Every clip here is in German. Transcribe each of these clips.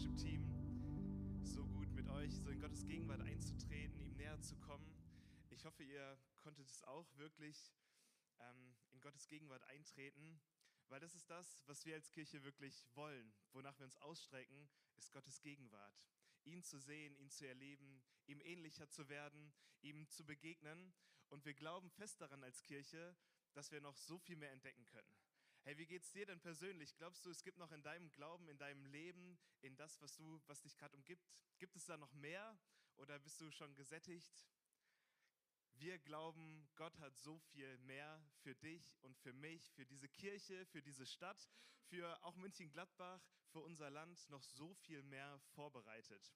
Worship-Team. So gut mit euch, so in Gottes Gegenwart einzutreten, ihm näher zu kommen. Ich hoffe, ihr konntet es auch wirklich ähm, in Gottes Gegenwart eintreten, weil das ist das, was wir als Kirche wirklich wollen, wonach wir uns ausstrecken, ist Gottes Gegenwart. Ihn zu sehen, ihn zu erleben, ihm ähnlicher zu werden, ihm zu begegnen. Und wir glauben fest daran als Kirche, dass wir noch so viel mehr entdecken können. Hey, wie geht's dir denn persönlich? Glaubst du, es gibt noch in deinem Glauben, in deinem Leben, in das, was du, was dich gerade umgibt, gibt es da noch mehr oder bist du schon gesättigt? Wir glauben, Gott hat so viel mehr für dich und für mich, für diese Kirche, für diese Stadt, für auch München-Gladbach, für unser Land noch so viel mehr vorbereitet.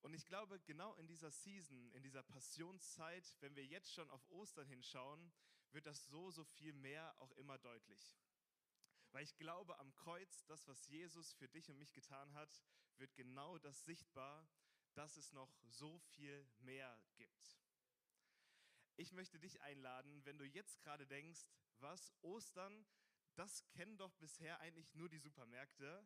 Und ich glaube, genau in dieser Season, in dieser Passionszeit, wenn wir jetzt schon auf Ostern hinschauen, wird das so, so viel mehr auch immer deutlich. Weil ich glaube, am Kreuz, das, was Jesus für dich und mich getan hat, wird genau das sichtbar, dass es noch so viel mehr gibt. Ich möchte dich einladen, wenn du jetzt gerade denkst, was Ostern, das kennen doch bisher eigentlich nur die Supermärkte,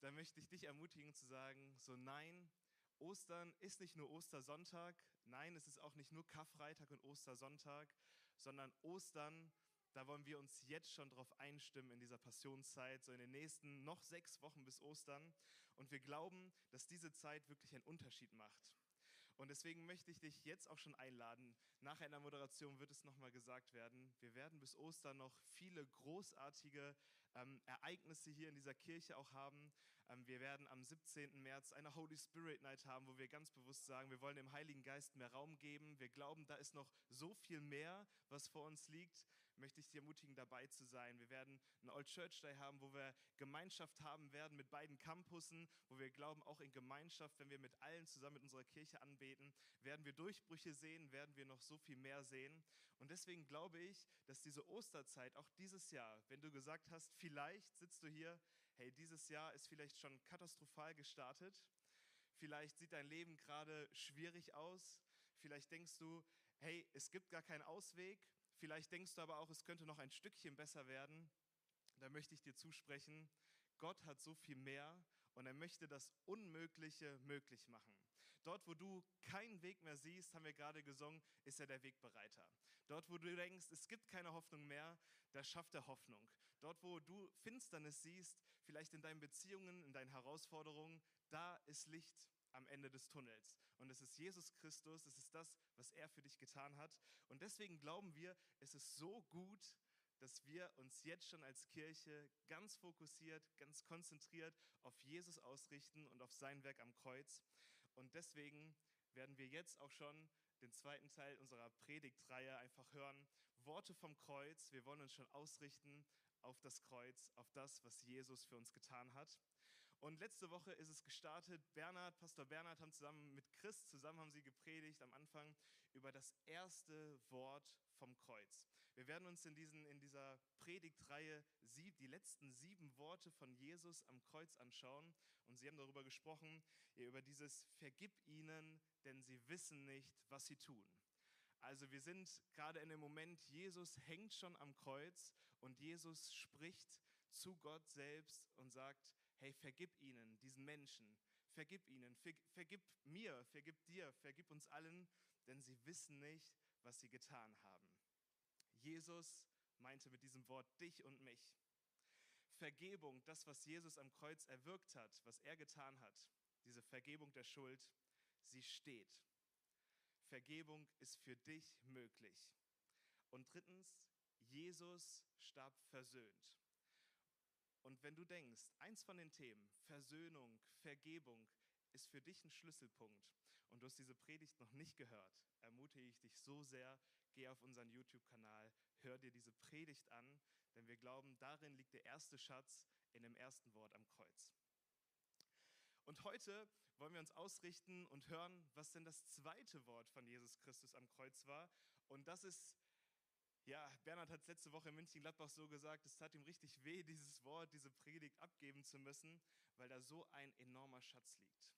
dann möchte ich dich ermutigen zu sagen, so nein, Ostern ist nicht nur Ostersonntag, nein, es ist auch nicht nur Karfreitag und Ostersonntag, sondern Ostern ist da wollen wir uns jetzt schon darauf einstimmen in dieser Passionszeit, so in den nächsten noch sechs Wochen bis Ostern. Und wir glauben, dass diese Zeit wirklich einen Unterschied macht. Und deswegen möchte ich dich jetzt auch schon einladen. Nach einer Moderation wird es nochmal gesagt werden. Wir werden bis Ostern noch viele großartige ähm, Ereignisse hier in dieser Kirche auch haben. Ähm, wir werden am 17. März eine Holy Spirit Night haben, wo wir ganz bewusst sagen, wir wollen dem Heiligen Geist mehr Raum geben. Wir glauben, da ist noch so viel mehr, was vor uns liegt. Möchte ich dich ermutigen, dabei zu sein. Wir werden einen Old Church Day haben, wo wir Gemeinschaft haben werden mit beiden Campussen, wo wir glauben, auch in Gemeinschaft, wenn wir mit allen zusammen mit unserer Kirche anbeten, werden wir Durchbrüche sehen, werden wir noch so viel mehr sehen. Und deswegen glaube ich, dass diese Osterzeit auch dieses Jahr, wenn du gesagt hast, vielleicht sitzt du hier, hey, dieses Jahr ist vielleicht schon katastrophal gestartet. Vielleicht sieht dein Leben gerade schwierig aus. Vielleicht denkst du, hey, es gibt gar keinen Ausweg. Vielleicht denkst du aber auch, es könnte noch ein Stückchen besser werden. Da möchte ich dir zusprechen, Gott hat so viel mehr und er möchte das Unmögliche möglich machen. Dort, wo du keinen Weg mehr siehst, haben wir gerade gesungen, ist er der Wegbereiter. Dort, wo du denkst, es gibt keine Hoffnung mehr, da schafft er Hoffnung. Dort, wo du Finsternis siehst, vielleicht in deinen Beziehungen, in deinen Herausforderungen, da ist Licht am Ende des Tunnels. Und es ist Jesus Christus, es ist das, was er für dich getan hat. Und deswegen glauben wir, es ist so gut, dass wir uns jetzt schon als Kirche ganz fokussiert, ganz konzentriert auf Jesus ausrichten und auf sein Werk am Kreuz. Und deswegen werden wir jetzt auch schon den zweiten Teil unserer Predigtreihe einfach hören. Worte vom Kreuz. Wir wollen uns schon ausrichten auf das Kreuz, auf das, was Jesus für uns getan hat. Und letzte Woche ist es gestartet. Bernhard, Pastor Bernhard haben zusammen mit Chris, zusammen haben sie gepredigt am Anfang über das erste Wort vom Kreuz. Wir werden uns in, diesen, in dieser Predigtreihe sieb, die letzten sieben Worte von Jesus am Kreuz anschauen. Und sie haben darüber gesprochen, über dieses Vergib ihnen, denn sie wissen nicht, was sie tun. Also wir sind gerade in dem Moment, Jesus hängt schon am Kreuz und Jesus spricht zu Gott selbst und sagt, hey, vergib ihnen, diesen Menschen, vergib ihnen, vergib mir, vergib dir, vergib uns allen, denn sie wissen nicht, was sie getan haben. Jesus meinte mit diesem Wort dich und mich. Vergebung, das, was Jesus am Kreuz erwirkt hat, was er getan hat, diese Vergebung der Schuld, sie steht. Vergebung ist für dich möglich. Und drittens, Jesus starb versöhnt. Und wenn du denkst, eins von den Themen, Versöhnung, Vergebung, ist für dich ein Schlüsselpunkt und du hast diese Predigt noch nicht gehört, ermutige ich dich so sehr, geh auf unseren YouTube-Kanal, hör dir diese Predigt an, denn wir glauben, darin liegt der erste Schatz in dem ersten Wort am Kreuz. Und heute wollen wir uns ausrichten und hören, was denn das zweite Wort von Jesus Christus am Kreuz war. Und das ist, ja, Bernhard hat es letzte Woche in München-Gladbach so gesagt, es tat ihm richtig weh, dieses Wort, diese Predigt abgeben zu müssen, weil da so ein enormer Schatz liegt.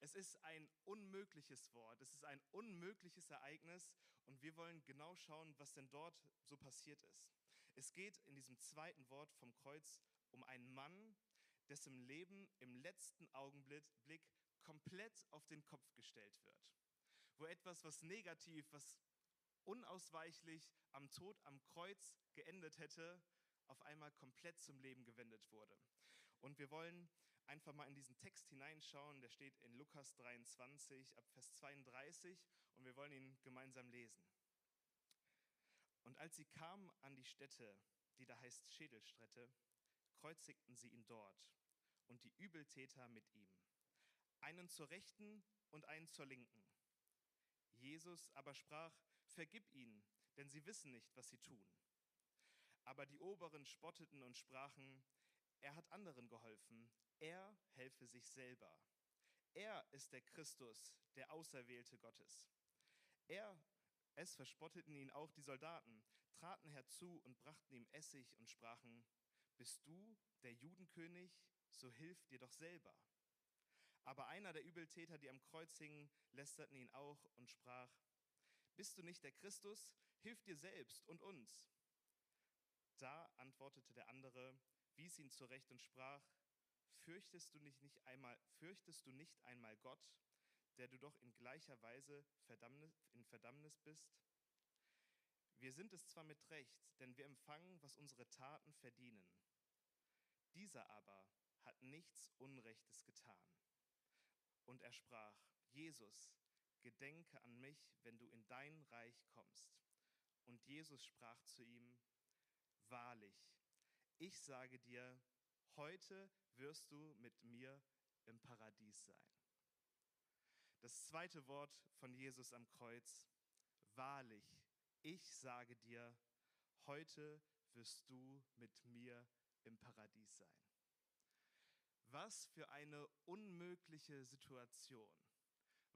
Es ist ein unmögliches Wort, es ist ein unmögliches Ereignis und wir wollen genau schauen, was denn dort so passiert ist. Es geht in diesem zweiten Wort vom Kreuz um einen Mann, dessen Leben im letzten Augenblick komplett auf den Kopf gestellt wird. Wo etwas, was negativ, was unausweichlich am Tod am Kreuz geendet hätte, auf einmal komplett zum Leben gewendet wurde. Und wir wollen einfach mal in diesen Text hineinschauen, der steht in Lukas 23 ab Vers 32 und wir wollen ihn gemeinsam lesen. Und als sie kamen an die Stätte, die da heißt Schädelstätte, kreuzigten sie ihn dort und die Übeltäter mit ihm, einen zur Rechten und einen zur Linken. Jesus aber sprach, vergib ihnen, denn sie wissen nicht, was sie tun. Aber die Oberen spotteten und sprachen, er hat anderen geholfen, er helfe sich selber. Er ist der Christus, der Auserwählte Gottes. Er, es verspotteten ihn auch die Soldaten, traten herzu und brachten ihm Essig und sprachen, bist du der Judenkönig, so hilf dir doch selber. Aber einer der Übeltäter, die am Kreuz hingen, lästerten ihn auch und sprach, bist du nicht der Christus? Hilf dir selbst und uns. Da antwortete der andere, wies ihn zurecht und sprach, fürchtest du nicht, nicht einmal, fürchtest du nicht einmal Gott, der du doch in gleicher Weise Verdammnis, in Verdammnis bist? Wir sind es zwar mit Recht, denn wir empfangen, was unsere Taten verdienen. Dieser aber hat nichts Unrechtes getan. Und er sprach, Jesus, gedenke an mich, wenn du in dein Reich kommst. Und Jesus sprach zu ihm, wahrlich, ich sage dir, heute wirst du mit mir im Paradies sein. Das zweite Wort von Jesus am Kreuz, wahrlich, ich sage dir, heute wirst du mit mir im Paradies sein. Was für eine unmögliche Situation.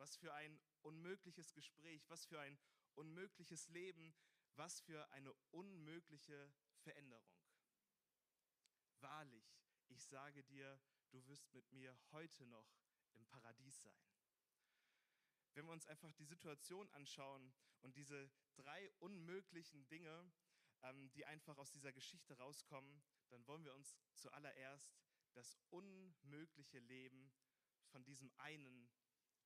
Was für ein unmögliches Gespräch, was für ein unmögliches Leben, was für eine unmögliche Veränderung. Wahrlich, ich sage dir, du wirst mit mir heute noch im Paradies sein. Wenn wir uns einfach die Situation anschauen und diese drei unmöglichen Dinge, ähm, die einfach aus dieser Geschichte rauskommen, dann wollen wir uns zuallererst das unmögliche Leben von diesem einen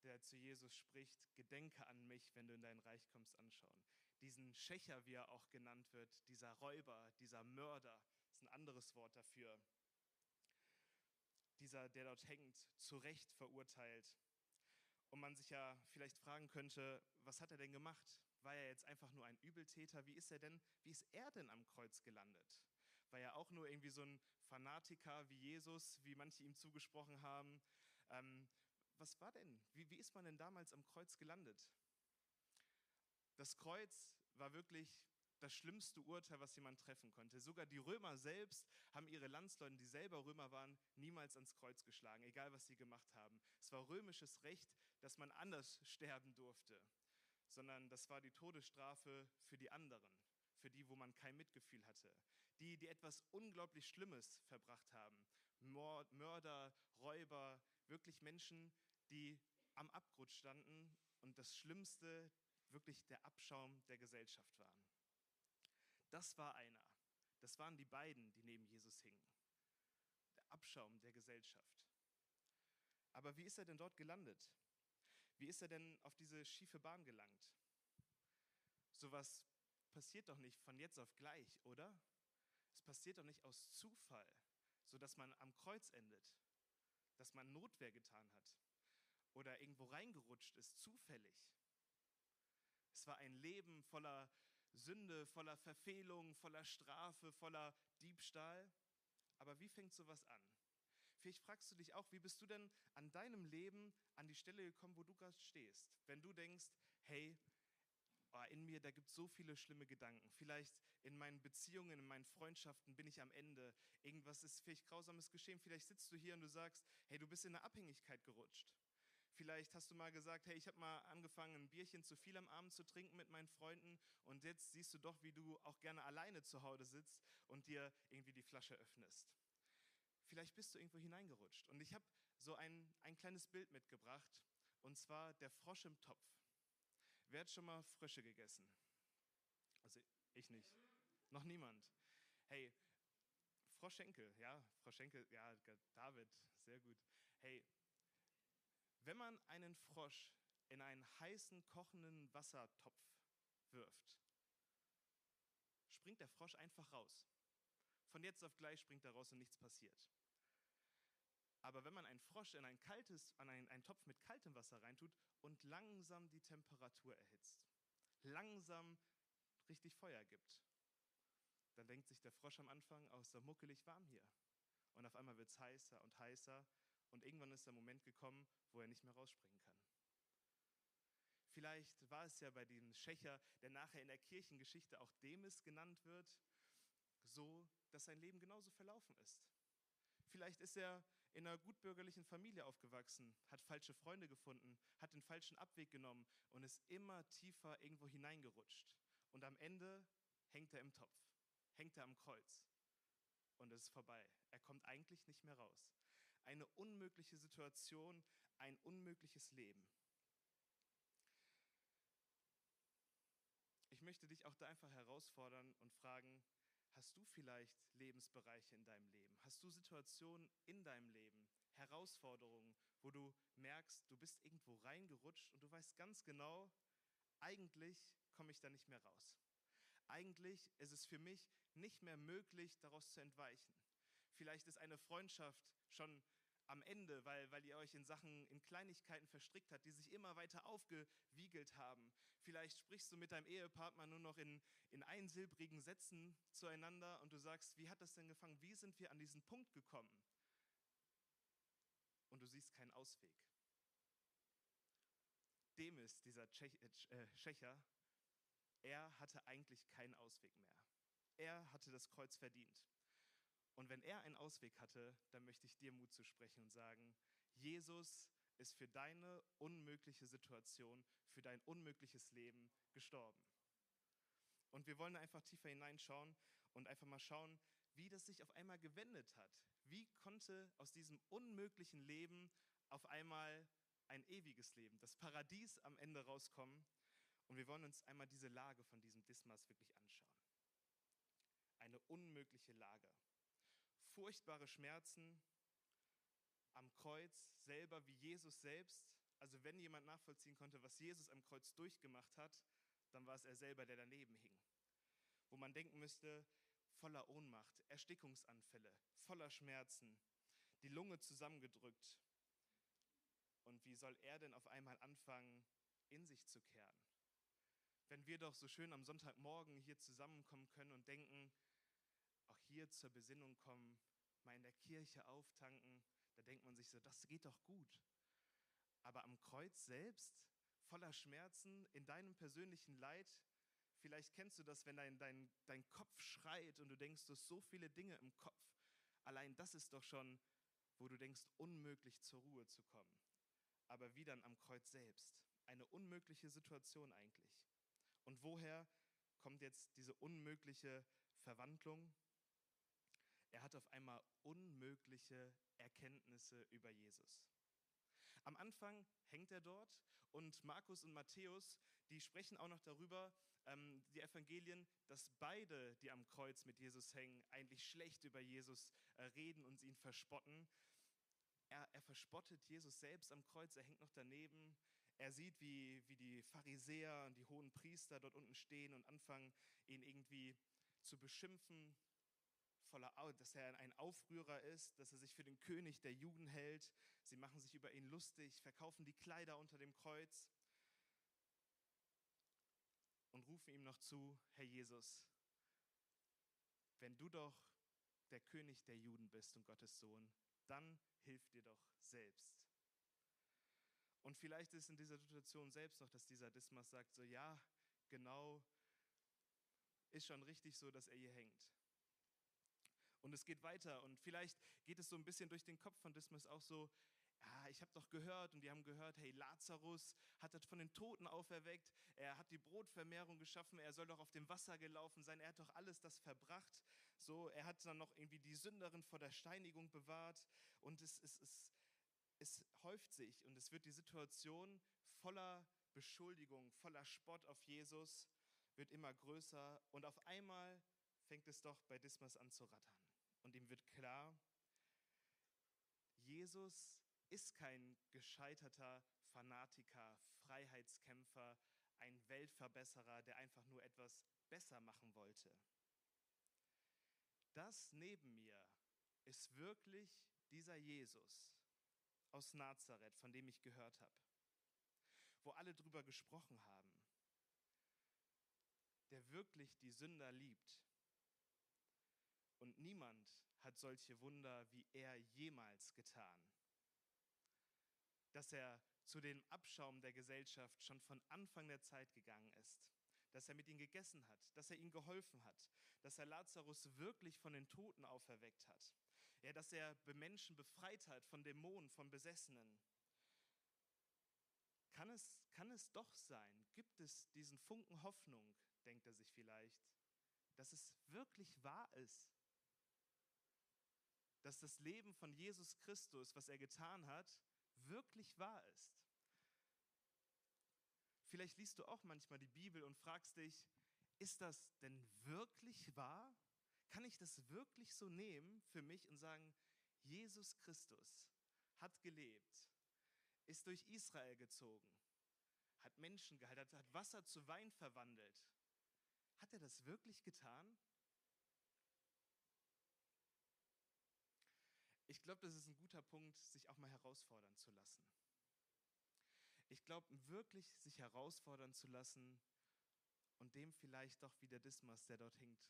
der zu Jesus spricht, gedenke an mich, wenn du in dein Reich kommst, anschauen. Diesen Schächer, wie er auch genannt wird, dieser Räuber, dieser Mörder, ist ein anderes Wort dafür. Dieser, der dort hängt, zu Recht verurteilt. Und man sich ja vielleicht fragen könnte, was hat er denn gemacht? War er jetzt einfach nur ein Übeltäter? Wie ist er denn, wie ist er denn am Kreuz gelandet? War er auch nur irgendwie so ein Fanatiker wie Jesus, wie manche ihm zugesprochen haben? Ähm, was war denn? Wie, wie ist man denn damals am Kreuz gelandet? Das Kreuz war wirklich das schlimmste Urteil, was jemand treffen konnte. Sogar die Römer selbst haben ihre Landsleute, die selber Römer waren, niemals ans Kreuz geschlagen, egal was sie gemacht haben. Es war römisches Recht, dass man anders sterben durfte, sondern das war die Todesstrafe für die anderen, für die, wo man kein Mitgefühl hatte. Die, die etwas unglaublich Schlimmes verbracht haben. Mörder, Räuber, wirklich Menschen, die am Abgrund standen und das Schlimmste wirklich der Abschaum der Gesellschaft waren. Das war einer. Das waren die beiden, die neben Jesus hingen. Der Abschaum der Gesellschaft. Aber wie ist er denn dort gelandet? Wie ist er denn auf diese schiefe Bahn gelangt? Sowas passiert doch nicht von jetzt auf gleich, oder? Es passiert doch nicht aus Zufall, sodass man am Kreuz endet, dass man Notwehr getan hat oder irgendwo reingerutscht ist, zufällig. Es war ein Leben voller Sünde, voller Verfehlung, voller Strafe, voller Diebstahl. Aber wie fängt sowas an? Vielleicht fragst du dich auch, wie bist du denn an deinem Leben an die Stelle gekommen, wo du gerade stehst? Wenn du denkst, hey, oh, in mir, da gibt es so viele schlimme Gedanken. Vielleicht in meinen Beziehungen, in meinen Freundschaften bin ich am Ende. Irgendwas ist vielleicht grausames geschehen. Vielleicht sitzt du hier und du sagst, hey, du bist in eine Abhängigkeit gerutscht. Vielleicht hast du mal gesagt, hey, ich habe mal angefangen, ein Bierchen zu viel am Abend zu trinken mit meinen Freunden und jetzt siehst du doch, wie du auch gerne alleine zu Hause sitzt und dir irgendwie die Flasche öffnest. Vielleicht bist du irgendwo hineingerutscht. Und ich habe so ein, ein kleines Bild mitgebracht, und zwar der Frosch im Topf. Wer hat schon mal Frösche gegessen? Also ich nicht. Noch niemand. Hey, Frau Schenkel, ja, Frau Schenkel, ja, David, sehr gut. Hey, wenn man einen Frosch in einen heißen, kochenden Wassertopf wirft, springt der Frosch einfach raus. Von jetzt auf gleich springt er raus und nichts passiert. Aber wenn man einen Frosch in ein kaltes, an einen, einen Topf mit kaltem Wasser reintut und langsam die Temperatur erhitzt, langsam richtig Feuer gibt, dann denkt sich der Frosch am Anfang, oh, ist doch muckelig warm hier. Und auf einmal wird es heißer und heißer und irgendwann ist der Moment gekommen, wo er nicht mehr rausspringen kann. Vielleicht war es ja bei dem Schächer, der nachher in der Kirchengeschichte auch Demis genannt wird, so, dass sein Leben genauso verlaufen ist. Vielleicht ist er in einer gutbürgerlichen Familie aufgewachsen, hat falsche Freunde gefunden, hat den falschen Abweg genommen und ist immer tiefer irgendwo hineingerutscht. Und am Ende hängt er im Topf, hängt er am Kreuz und es ist vorbei. Er kommt eigentlich nicht mehr raus. Eine unmögliche Situation, ein unmögliches Leben. Ich möchte dich auch da einfach herausfordern und fragen, Hast du vielleicht Lebensbereiche in deinem Leben? Hast du Situationen in deinem Leben, Herausforderungen, wo du merkst, du bist irgendwo reingerutscht und du weißt ganz genau, eigentlich komme ich da nicht mehr raus. Eigentlich ist es für mich nicht mehr möglich, daraus zu entweichen. Vielleicht ist eine Freundschaft schon am Ende, weil, weil ihr euch in Sachen, in Kleinigkeiten verstrickt habt, die sich immer weiter aufgewiegelt haben. Vielleicht sprichst du mit deinem Ehepartner nur noch in, in einsilbrigen Sätzen zueinander und du sagst, wie hat das denn gefangen? Wie sind wir an diesen Punkt gekommen? Und du siehst keinen Ausweg. Demis, dieser Tschech, äh, Tschecher, er hatte eigentlich keinen Ausweg mehr. Er hatte das Kreuz verdient. Und wenn er einen Ausweg hatte, dann möchte ich dir Mut zu sprechen und sagen, Jesus ist für deine unmögliche Situation, für dein unmögliches Leben gestorben. Und wir wollen einfach tiefer hineinschauen und einfach mal schauen, wie das sich auf einmal gewendet hat. Wie konnte aus diesem unmöglichen Leben auf einmal ein ewiges Leben, das Paradies am Ende rauskommen? Und wir wollen uns einmal diese Lage von diesem Dismas wirklich anschauen. Eine unmögliche Lage furchtbare Schmerzen am Kreuz selber wie Jesus selbst. Also wenn jemand nachvollziehen konnte, was Jesus am Kreuz durchgemacht hat, dann war es er selber, der daneben hing. Wo man denken müsste, voller Ohnmacht, Erstickungsanfälle, voller Schmerzen, die Lunge zusammengedrückt. Und wie soll er denn auf einmal anfangen, in sich zu kehren? Wenn wir doch so schön am Sonntagmorgen hier zusammenkommen können und denken, hier zur Besinnung kommen, mal in der Kirche auftanken, da denkt man sich so, das geht doch gut. Aber am Kreuz selbst, voller Schmerzen, in deinem persönlichen Leid, vielleicht kennst du das, wenn dein, dein, dein Kopf schreit und du denkst, du hast so viele Dinge im Kopf. Allein das ist doch schon, wo du denkst, unmöglich zur Ruhe zu kommen. Aber wie dann am Kreuz selbst. Eine unmögliche Situation eigentlich. Und woher kommt jetzt diese unmögliche Verwandlung? Er hat auf einmal unmögliche Erkenntnisse über Jesus. Am Anfang hängt er dort und Markus und Matthäus, die sprechen auch noch darüber, ähm, die Evangelien, dass beide, die am Kreuz mit Jesus hängen, eigentlich schlecht über Jesus äh, reden und ihn verspotten. Er, er verspottet Jesus selbst am Kreuz, er hängt noch daneben. Er sieht, wie, wie die Pharisäer und die hohen Priester dort unten stehen und anfangen, ihn irgendwie zu beschimpfen, voller, dass er ein Aufrührer ist, dass er sich für den König der Juden hält. Sie machen sich über ihn lustig, verkaufen die Kleider unter dem Kreuz und rufen ihm noch zu, Herr Jesus, wenn du doch der König der Juden bist und Gottes Sohn, dann hilf dir doch selbst. Und vielleicht ist in dieser Situation selbst noch, dass dieser Dismas sagt, so ja, genau, ist schon richtig so, dass er hier hängt. Und es geht weiter. Und vielleicht geht es so ein bisschen durch den Kopf von Dismas auch so, ja, ich habe doch gehört und die haben gehört, hey, Lazarus hat das von den Toten auferweckt, er hat die Brotvermehrung geschaffen, er soll doch auf dem Wasser gelaufen sein, er hat doch alles das verbracht. So, er hat dann noch irgendwie die Sünderin vor der Steinigung bewahrt und es, es, es, es häuft sich und es wird die Situation voller Beschuldigung, voller Spott auf Jesus wird immer größer und auf einmal fängt es doch bei Dismas an zu rattern. Und ihm wird klar, Jesus ist kein gescheiterter Fanatiker, Freiheitskämpfer, ein Weltverbesserer, der einfach nur etwas besser machen wollte. Das neben mir ist wirklich dieser Jesus aus Nazareth, von dem ich gehört habe, wo alle drüber gesprochen haben, der wirklich die Sünder liebt. Und niemand hat solche Wunder wie er jemals getan. Dass er zu dem Abschaum der Gesellschaft schon von Anfang der Zeit gegangen ist, dass er mit ihnen gegessen hat, dass er ihnen geholfen hat, dass er Lazarus wirklich von den Toten auferweckt hat, ja, dass er Menschen befreit hat von Dämonen, von Besessenen. Kann es, kann es doch sein, gibt es diesen Funken Hoffnung, denkt er sich vielleicht, dass es wirklich wahr ist, dass das Leben von Jesus Christus, was er getan hat, wirklich wahr ist. Vielleicht liest du auch manchmal die Bibel und fragst dich, ist das denn wirklich wahr? Kann ich das wirklich so nehmen für mich und sagen, Jesus Christus hat gelebt, ist durch Israel gezogen, hat Menschen geheilt, hat Wasser zu Wein verwandelt. Hat er das wirklich getan? Glaube, das ist ein guter Punkt, sich auch mal herausfordern zu lassen. Ich glaube, wirklich sich herausfordern zu lassen und dem vielleicht doch wie der Dismas, der dort hinkt,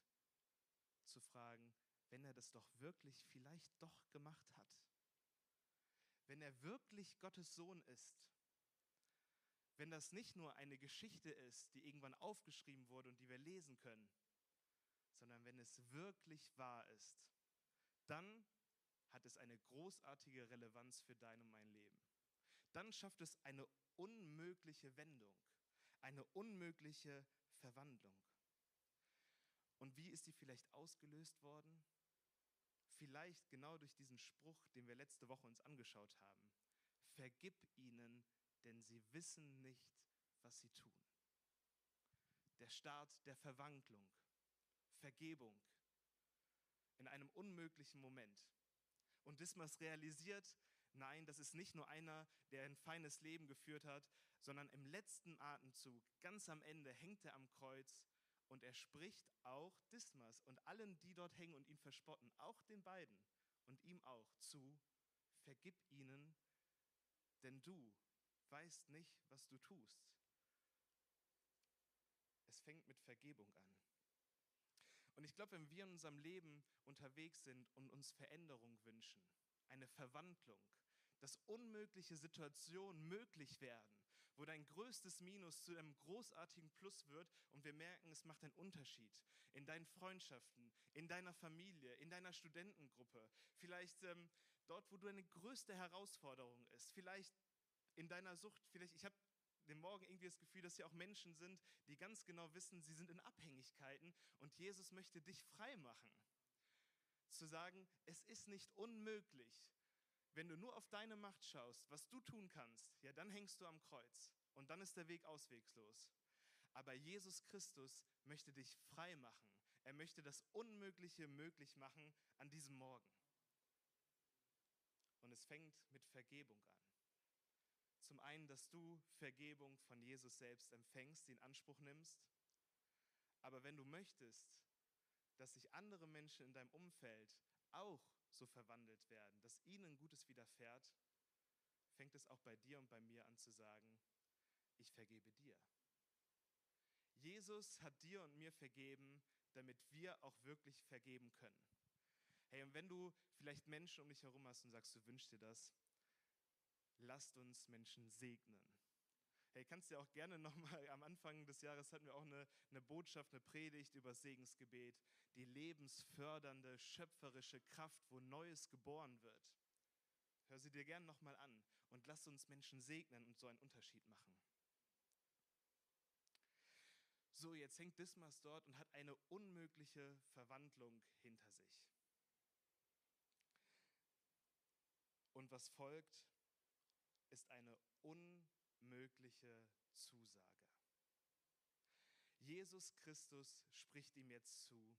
zu fragen, wenn er das doch wirklich vielleicht doch gemacht hat. Wenn er wirklich Gottes Sohn ist. Wenn das nicht nur eine Geschichte ist, die irgendwann aufgeschrieben wurde und die wir lesen können, sondern wenn es wirklich wahr ist, dann hat es eine großartige Relevanz für dein und mein Leben. Dann schafft es eine unmögliche Wendung, eine unmögliche Verwandlung. Und wie ist die vielleicht ausgelöst worden? Vielleicht genau durch diesen Spruch, den wir letzte Woche uns angeschaut haben. Vergib ihnen, denn sie wissen nicht, was sie tun. Der Start der Verwandlung, Vergebung in einem unmöglichen Moment. Und Dismas realisiert, nein, das ist nicht nur einer, der ein feines Leben geführt hat, sondern im letzten Atemzug, ganz am Ende, hängt er am Kreuz und er spricht auch Dismas und allen, die dort hängen und ihn verspotten, auch den beiden und ihm auch zu, vergib ihnen, denn du weißt nicht, was du tust. Es fängt mit Vergebung an. Und ich glaube, wenn wir in unserem Leben unterwegs sind und uns Veränderung wünschen, eine Verwandlung, dass unmögliche Situationen möglich werden, wo dein größtes Minus zu einem großartigen Plus wird und wir merken, es macht einen Unterschied in deinen Freundschaften, in deiner Familie, in deiner Studentengruppe, vielleicht ähm, dort, wo du eine größte Herausforderung ist, vielleicht in deiner Sucht, vielleicht, ich habe den Morgen irgendwie das Gefühl, dass hier auch Menschen sind, die ganz genau wissen, sie sind in Abhängigkeiten und Jesus möchte dich frei machen. Zu sagen, es ist nicht unmöglich, wenn du nur auf deine Macht schaust, was du tun kannst, ja, dann hängst du am Kreuz und dann ist der Weg auswegslos. Aber Jesus Christus möchte dich frei machen. Er möchte das Unmögliche möglich machen an diesem Morgen. Und es fängt mit Vergebung an. Zum einen, dass du Vergebung von Jesus selbst empfängst, die in Anspruch nimmst. Aber wenn du möchtest, dass sich andere Menschen in deinem Umfeld auch so verwandelt werden, dass ihnen Gutes widerfährt, fängt es auch bei dir und bei mir an zu sagen, ich vergebe dir. Jesus hat dir und mir vergeben, damit wir auch wirklich vergeben können. Hey, und wenn du vielleicht Menschen um dich herum hast und sagst, du wünschst dir das, lasst uns Menschen segnen. Hey, kannst du auch gerne nochmal, am Anfang des Jahres hatten wir auch eine, eine Botschaft, eine Predigt über Segensgebet, die lebensfördernde, schöpferische Kraft, wo Neues geboren wird. Hör sie dir gerne nochmal an und lass uns Menschen segnen und so einen Unterschied machen. So, jetzt hängt Dismas dort und hat eine unmögliche Verwandlung hinter sich. Und was folgt, ist eine unmögliche mögliche Zusage. Jesus Christus spricht ihm jetzt zu,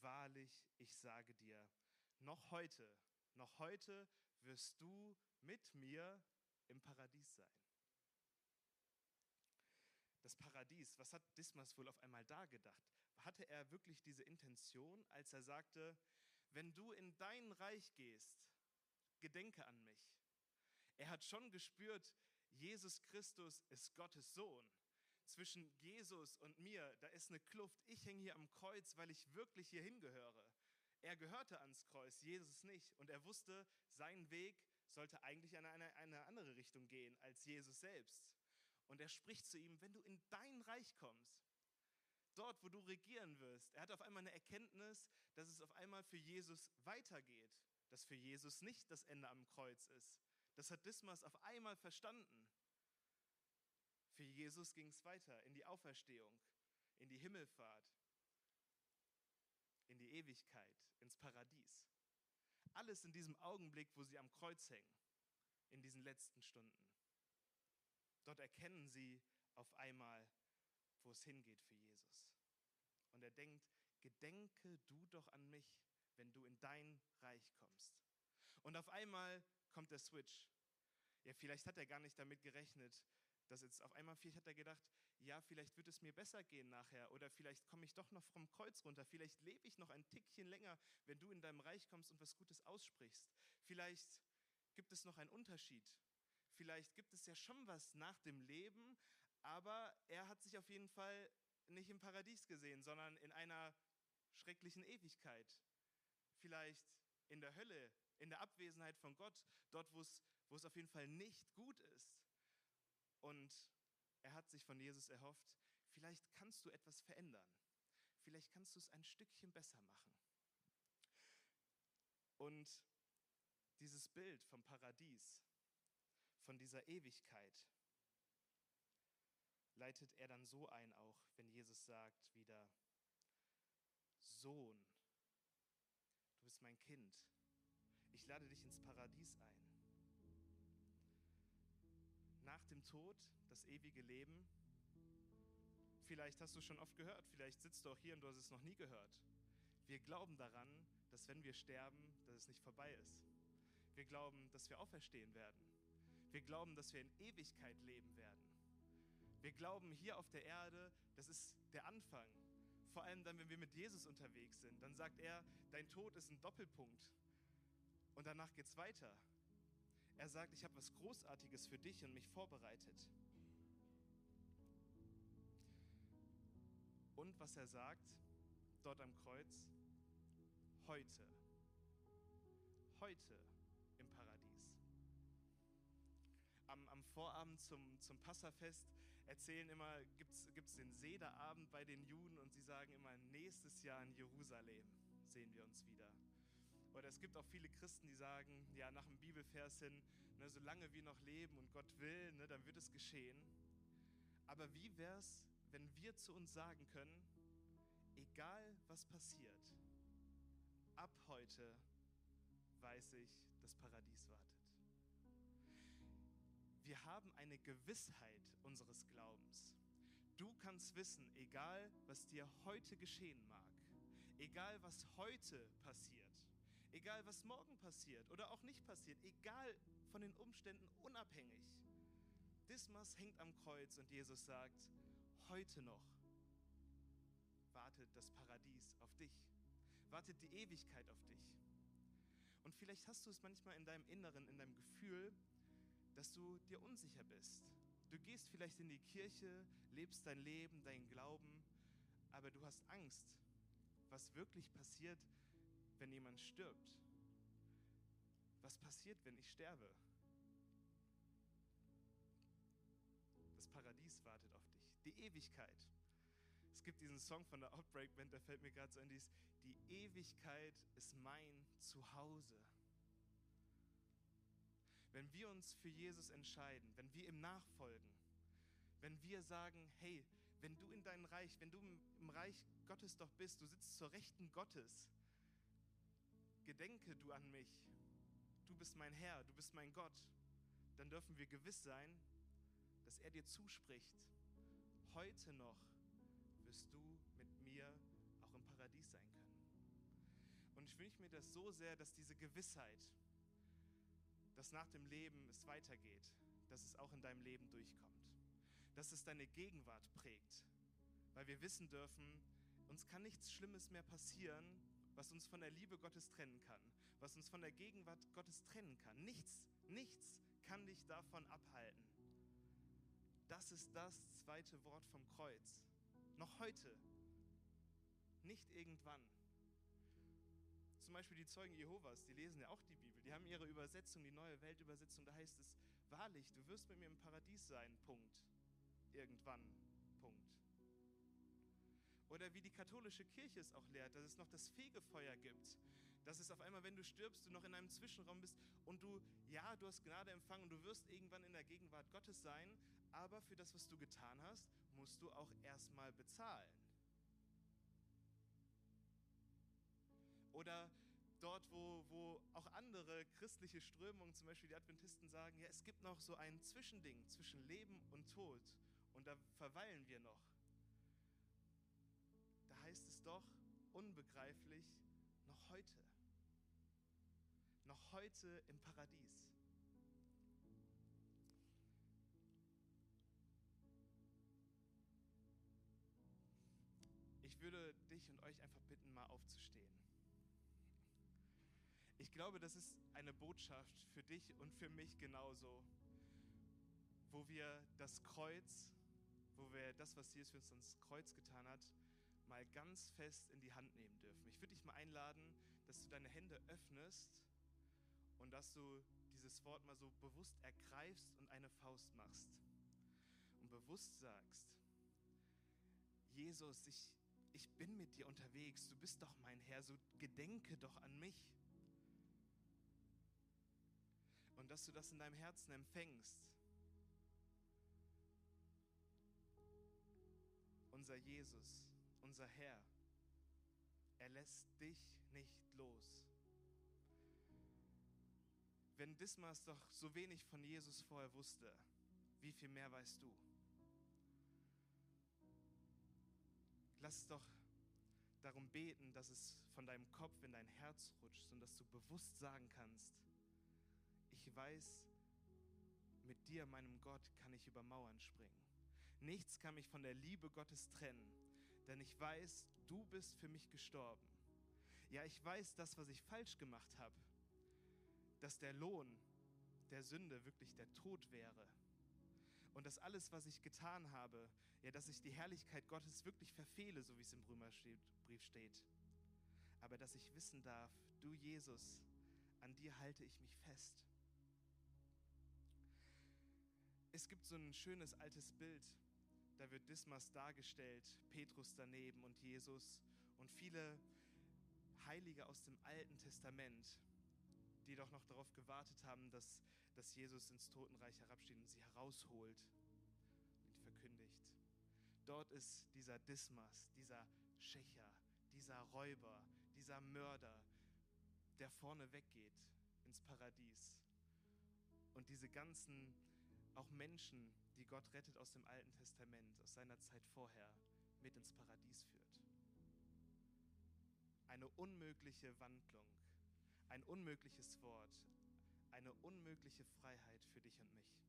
wahrlich, ich sage dir, noch heute, noch heute wirst du mit mir im Paradies sein. Das Paradies, was hat Dismas wohl auf einmal da gedacht? Hatte er wirklich diese Intention, als er sagte, wenn du in dein Reich gehst, gedenke an mich. Er hat schon gespürt, Jesus Christus ist Gottes Sohn. Zwischen Jesus und mir, da ist eine Kluft. Ich hänge hier am Kreuz, weil ich wirklich hier hingehöre. Er gehörte ans Kreuz, Jesus nicht. Und er wusste, sein Weg sollte eigentlich in eine, eine andere Richtung gehen als Jesus selbst. Und er spricht zu ihm, wenn du in dein Reich kommst, dort, wo du regieren wirst. Er hat auf einmal eine Erkenntnis, dass es auf einmal für Jesus weitergeht, dass für Jesus nicht das Ende am Kreuz ist. Das hat Dismas auf einmal verstanden. Für Jesus ging es weiter in die Auferstehung, in die Himmelfahrt, in die Ewigkeit, ins Paradies. Alles in diesem Augenblick, wo sie am Kreuz hängen, in diesen letzten Stunden. Dort erkennen sie auf einmal, wo es hingeht für Jesus. Und er denkt, gedenke du doch an mich, wenn du in dein Reich kommst. Und auf einmal kommt der Switch. Ja, vielleicht hat er gar nicht damit gerechnet, dass jetzt auf einmal, vielleicht hat er gedacht, ja, vielleicht wird es mir besser gehen nachher oder vielleicht komme ich doch noch vom Kreuz runter, vielleicht lebe ich noch ein Tickchen länger, wenn du in deinem Reich kommst und was Gutes aussprichst. Vielleicht gibt es noch einen Unterschied. Vielleicht gibt es ja schon was nach dem Leben, aber er hat sich auf jeden Fall nicht im Paradies gesehen, sondern in einer schrecklichen Ewigkeit. Vielleicht in der Hölle, in der Abwesenheit von Gott, dort, wo es, wo es auf jeden Fall nicht gut ist. Und er hat sich von Jesus erhofft, vielleicht kannst du etwas verändern. Vielleicht kannst du es ein Stückchen besser machen. Und dieses Bild vom Paradies, von dieser Ewigkeit, leitet er dann so ein, auch wenn Jesus sagt wieder, Sohn, du bist mein Kind, ich lade dich ins Paradies ein nach dem Tod das ewige Leben. Vielleicht hast du schon oft gehört, vielleicht sitzt du auch hier und du hast es noch nie gehört. Wir glauben daran, dass wenn wir sterben, dass es nicht vorbei ist. Wir glauben, dass wir auferstehen werden. Wir glauben, dass wir in Ewigkeit leben werden. Wir glauben hier auf der Erde, das ist der Anfang. Vor allem dann, wenn wir mit Jesus unterwegs sind, dann sagt er, dein Tod ist ein Doppelpunkt. Und danach geht es weiter. Er sagt, ich habe was Großartiges für dich und mich vorbereitet. Und was er sagt, dort am Kreuz, heute, heute im Paradies. Am, am Vorabend zum, zum Passafest erzählen immer, gibt es den Sederabend bei den Juden und sie sagen immer, nächstes Jahr in Jerusalem sehen wir uns wieder. Es gibt auch viele Christen, die sagen, ja, nach dem Bibelvers hin, ne, solange wir noch leben und Gott will, ne, dann wird es geschehen. Aber wie wäre es, wenn wir zu uns sagen können, egal was passiert, ab heute weiß ich, das Paradies wartet. Wir haben eine Gewissheit unseres Glaubens. Du kannst wissen, egal was dir heute geschehen mag, egal was heute passiert, Egal, was morgen passiert oder auch nicht passiert, egal von den Umständen unabhängig. Dismas hängt am Kreuz und Jesus sagt, heute noch wartet das Paradies auf dich, wartet die Ewigkeit auf dich. Und vielleicht hast du es manchmal in deinem Inneren, in deinem Gefühl, dass du dir unsicher bist. Du gehst vielleicht in die Kirche, lebst dein Leben, deinen Glauben, aber du hast Angst, was wirklich passiert, wenn jemand stirbt? Was passiert, wenn ich sterbe? Das Paradies wartet auf dich, die Ewigkeit. Es gibt diesen Song von der Outbreak Band, der fällt mir gerade so ein, dies, die Ewigkeit ist mein Zuhause. Wenn wir uns für Jesus entscheiden, wenn wir ihm nachfolgen, wenn wir sagen, hey, wenn du in deinem Reich, wenn du im Reich Gottes doch bist, du sitzt zur Rechten Gottes, gedenke du an mich, du bist mein Herr, du bist mein Gott, dann dürfen wir gewiss sein, dass er dir zuspricht, heute noch wirst du mit mir auch im Paradies sein können. Und ich wünsche mir das so sehr, dass diese Gewissheit, dass nach dem Leben es weitergeht, dass es auch in deinem Leben durchkommt. Dass es deine Gegenwart prägt. Weil wir wissen dürfen, uns kann nichts Schlimmes mehr passieren, was uns von der Liebe Gottes trennen kann, was uns von der Gegenwart Gottes trennen kann. Nichts, nichts kann dich davon abhalten. Das ist das zweite Wort vom Kreuz. Noch heute, nicht irgendwann. Zum Beispiel die Zeugen Jehovas, die lesen ja auch die Bibel. Die haben ihre Übersetzung, die neue Weltübersetzung. Da heißt es, wahrlich, du wirst mit mir im Paradies sein. Punkt. Irgendwann. Oder wie die katholische Kirche es auch lehrt, dass es noch das Fegefeuer gibt. Dass es auf einmal, wenn du stirbst, du noch in einem Zwischenraum bist und du, ja, du hast Gnade empfangen und du wirst irgendwann in der Gegenwart Gottes sein, aber für das, was du getan hast, musst du auch erstmal bezahlen. Oder dort, wo, wo auch andere christliche Strömungen, zum Beispiel die Adventisten, sagen, ja, es gibt noch so ein Zwischending zwischen Leben und Tod und da verweilen wir noch. Heißt es doch unbegreiflich, noch heute. Noch heute im Paradies. Ich würde dich und euch einfach bitten, mal aufzustehen. Ich glaube, das ist eine Botschaft für dich und für mich genauso, wo wir das Kreuz, wo wir das, was Jesus für uns ans Kreuz getan hat, mal ganz fest in die Hand nehmen dürfen. Ich würde dich mal einladen, dass du deine Hände öffnest und dass du dieses Wort mal so bewusst ergreifst und eine Faust machst und bewusst sagst, Jesus, ich, ich bin mit dir unterwegs, du bist doch mein Herr, so gedenke doch an mich. Und dass du das in deinem Herzen empfängst. Unser Jesus, unser Herr, er lässt dich nicht los. Wenn Dismas doch so wenig von Jesus vorher wusste, wie viel mehr weißt du? Lass doch darum beten, dass es von deinem Kopf in dein Herz rutscht und dass du bewusst sagen kannst, ich weiß, mit dir, meinem Gott, kann ich über Mauern springen. Nichts kann mich von der Liebe Gottes trennen, denn ich weiß, du bist für mich gestorben. Ja, ich weiß das, was ich falsch gemacht habe, dass der Lohn der Sünde wirklich der Tod wäre. Und dass alles, was ich getan habe, ja, dass ich die Herrlichkeit Gottes wirklich verfehle, so wie es im Römerbrief steht. Aber dass ich wissen darf, du Jesus, an dir halte ich mich fest. Es gibt so ein schönes altes Bild, da wird Dismas dargestellt, Petrus daneben und Jesus und viele Heilige aus dem Alten Testament, die doch noch darauf gewartet haben, dass, dass Jesus ins Totenreich herabsteht und sie herausholt und verkündigt. Dort ist dieser Dismas, dieser Schächer, dieser Räuber, dieser Mörder, der vorne weggeht ins Paradies. Und diese ganzen auch Menschen, die Gott rettet aus dem Alten Testament, aus seiner Zeit vorher, mit ins Paradies führt. Eine unmögliche Wandlung, ein unmögliches Wort, eine unmögliche Freiheit für dich und mich.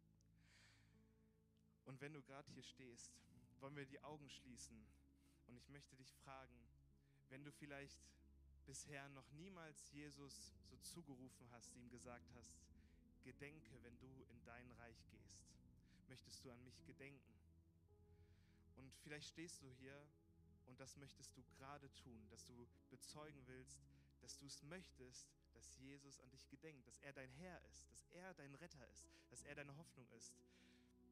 Und wenn du gerade hier stehst, wollen wir die Augen schließen. Und ich möchte dich fragen, wenn du vielleicht bisher noch niemals Jesus so zugerufen hast, ihm gesagt hast, gedenke, wenn du in dein Reich gehst. Möchtest du an mich gedenken? Und vielleicht stehst du hier und das möchtest du gerade tun, dass du bezeugen willst, dass du es möchtest, dass Jesus an dich gedenkt, dass er dein Herr ist, dass er dein Retter ist, dass er deine Hoffnung ist.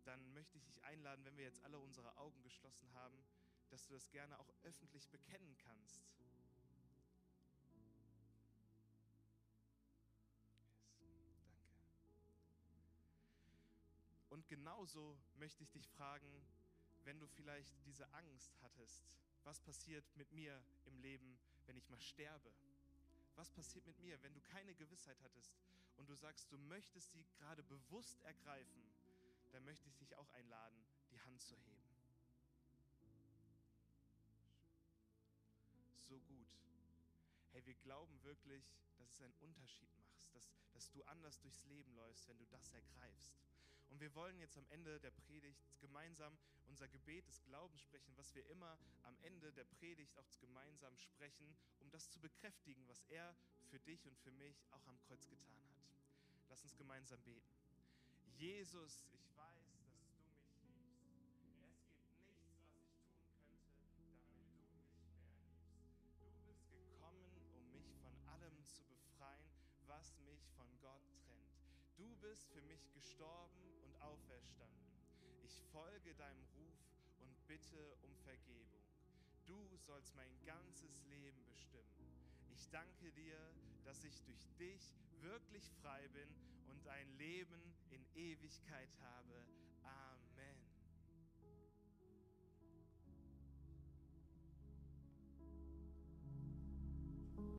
Dann möchte ich dich einladen, wenn wir jetzt alle unsere Augen geschlossen haben, dass du das gerne auch öffentlich bekennen kannst. Und genauso möchte ich dich fragen, wenn du vielleicht diese Angst hattest, was passiert mit mir im Leben, wenn ich mal sterbe? Was passiert mit mir, wenn du keine Gewissheit hattest und du sagst, du möchtest sie gerade bewusst ergreifen, dann möchte ich dich auch einladen, die Hand zu heben. So gut. hey, wir glauben wirklich, dass es einen Unterschied macht, dass, dass du anders durchs Leben läufst, wenn du das ergreifst. Und wir wollen jetzt am Ende der Predigt gemeinsam unser Gebet des Glaubens sprechen, was wir immer am Ende der Predigt auch gemeinsam sprechen, um das zu bekräftigen, was er für dich und für mich auch am Kreuz getan hat. Lass uns gemeinsam beten. Jesus, ich weiß, dass du mich liebst. Es gibt nichts, was ich tun könnte, damit du mich mehr liebst. Du bist gekommen, um mich von allem zu befreien, was mich von Gott trennt. Du bist für mich gestorben auferstanden. Ich folge deinem Ruf und bitte um Vergebung. Du sollst mein ganzes Leben bestimmen. Ich danke dir, dass ich durch dich wirklich frei bin und ein Leben in Ewigkeit habe. Amen.